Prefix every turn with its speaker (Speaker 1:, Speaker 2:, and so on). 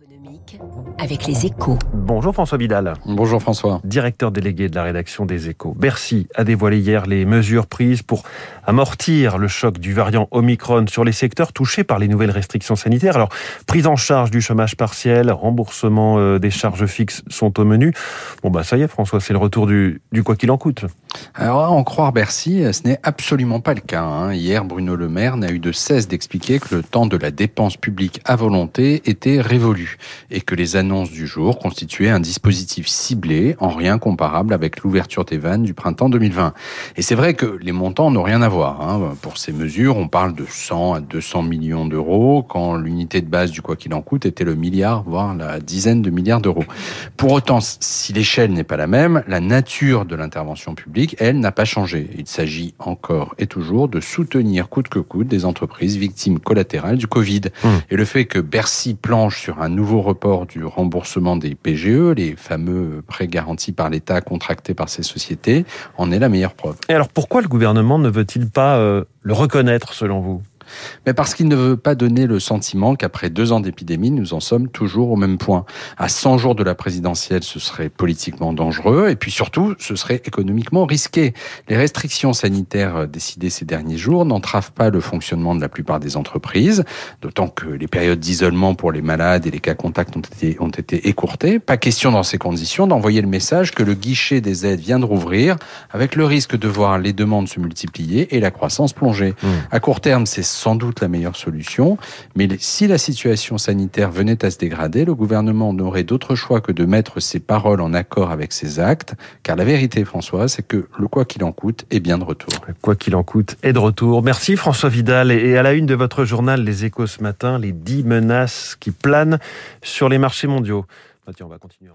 Speaker 1: économique avec les échos.
Speaker 2: Bonjour François Vidal.
Speaker 3: Bonjour François.
Speaker 2: Directeur délégué de la rédaction des échos. Bercy a dévoilé hier les mesures prises pour amortir le choc du variant Omicron sur les secteurs touchés par les nouvelles restrictions sanitaires. Alors, prise en charge du chômage partiel, remboursement euh, des charges fixes sont au menu. Bon bah ça y est François, c'est le retour du, du quoi qu'il en coûte.
Speaker 3: Alors, à en croire Bercy, ce n'est absolument pas le cas. hein. Hier, Bruno Le Maire n'a eu de cesse d'expliquer que le temps de la dépense publique à volonté était révolu et que les annonces du jour constituaient un dispositif ciblé en rien comparable avec l'ouverture des vannes du printemps 2020. Et c'est vrai que les montants n'ont rien à voir. hein. Pour ces mesures, on parle de 100 à 200 millions d'euros quand l'unité de base du quoi qu'il en coûte était le milliard, voire la dizaine de milliards d'euros. Pour autant, si l'échelle n'est pas la même, la nature de l'intervention publique, elle, n'a pas changé. Il s'agit encore et toujours de soutenir coûte que coûte des entreprises victimes collatérales du Covid.
Speaker 2: Mmh.
Speaker 3: Et le fait que Bercy planche sur un nouveau report du remboursement des PGE, les fameux prêts garantis par l'État contractés par ces sociétés, en est la meilleure preuve.
Speaker 2: Et alors pourquoi le gouvernement ne veut-il pas euh, le reconnaître selon vous?
Speaker 3: Mais parce qu'il ne veut pas donner le sentiment qu'après deux ans d'épidémie, nous en sommes toujours au même point. À 100 jours de la présidentielle, ce serait politiquement dangereux et puis surtout, ce serait économiquement risqué. Les restrictions sanitaires décidées ces derniers jours n'entravent pas le fonctionnement de la plupart des entreprises, d'autant que les périodes d'isolement pour les malades et les cas contacts ont été, ont été écourtées. Pas question dans ces conditions d'envoyer le message que le guichet des aides vient de rouvrir, avec le risque de voir les demandes se multiplier et la croissance plonger.
Speaker 2: Mmh.
Speaker 3: À court terme, c'est sans doute la meilleure solution, mais si la situation sanitaire venait à se dégrader, le gouvernement n'aurait d'autre choix que de mettre ses paroles en accord avec ses actes, car la vérité, François, c'est que le quoi qu'il en coûte est bien de retour.
Speaker 2: Quoi qu'il en coûte est de retour. Merci François Vidal. Et à la une de votre journal Les Échos ce matin, les dix menaces qui planent sur les marchés mondiaux. Bah, tiens, on va continuer.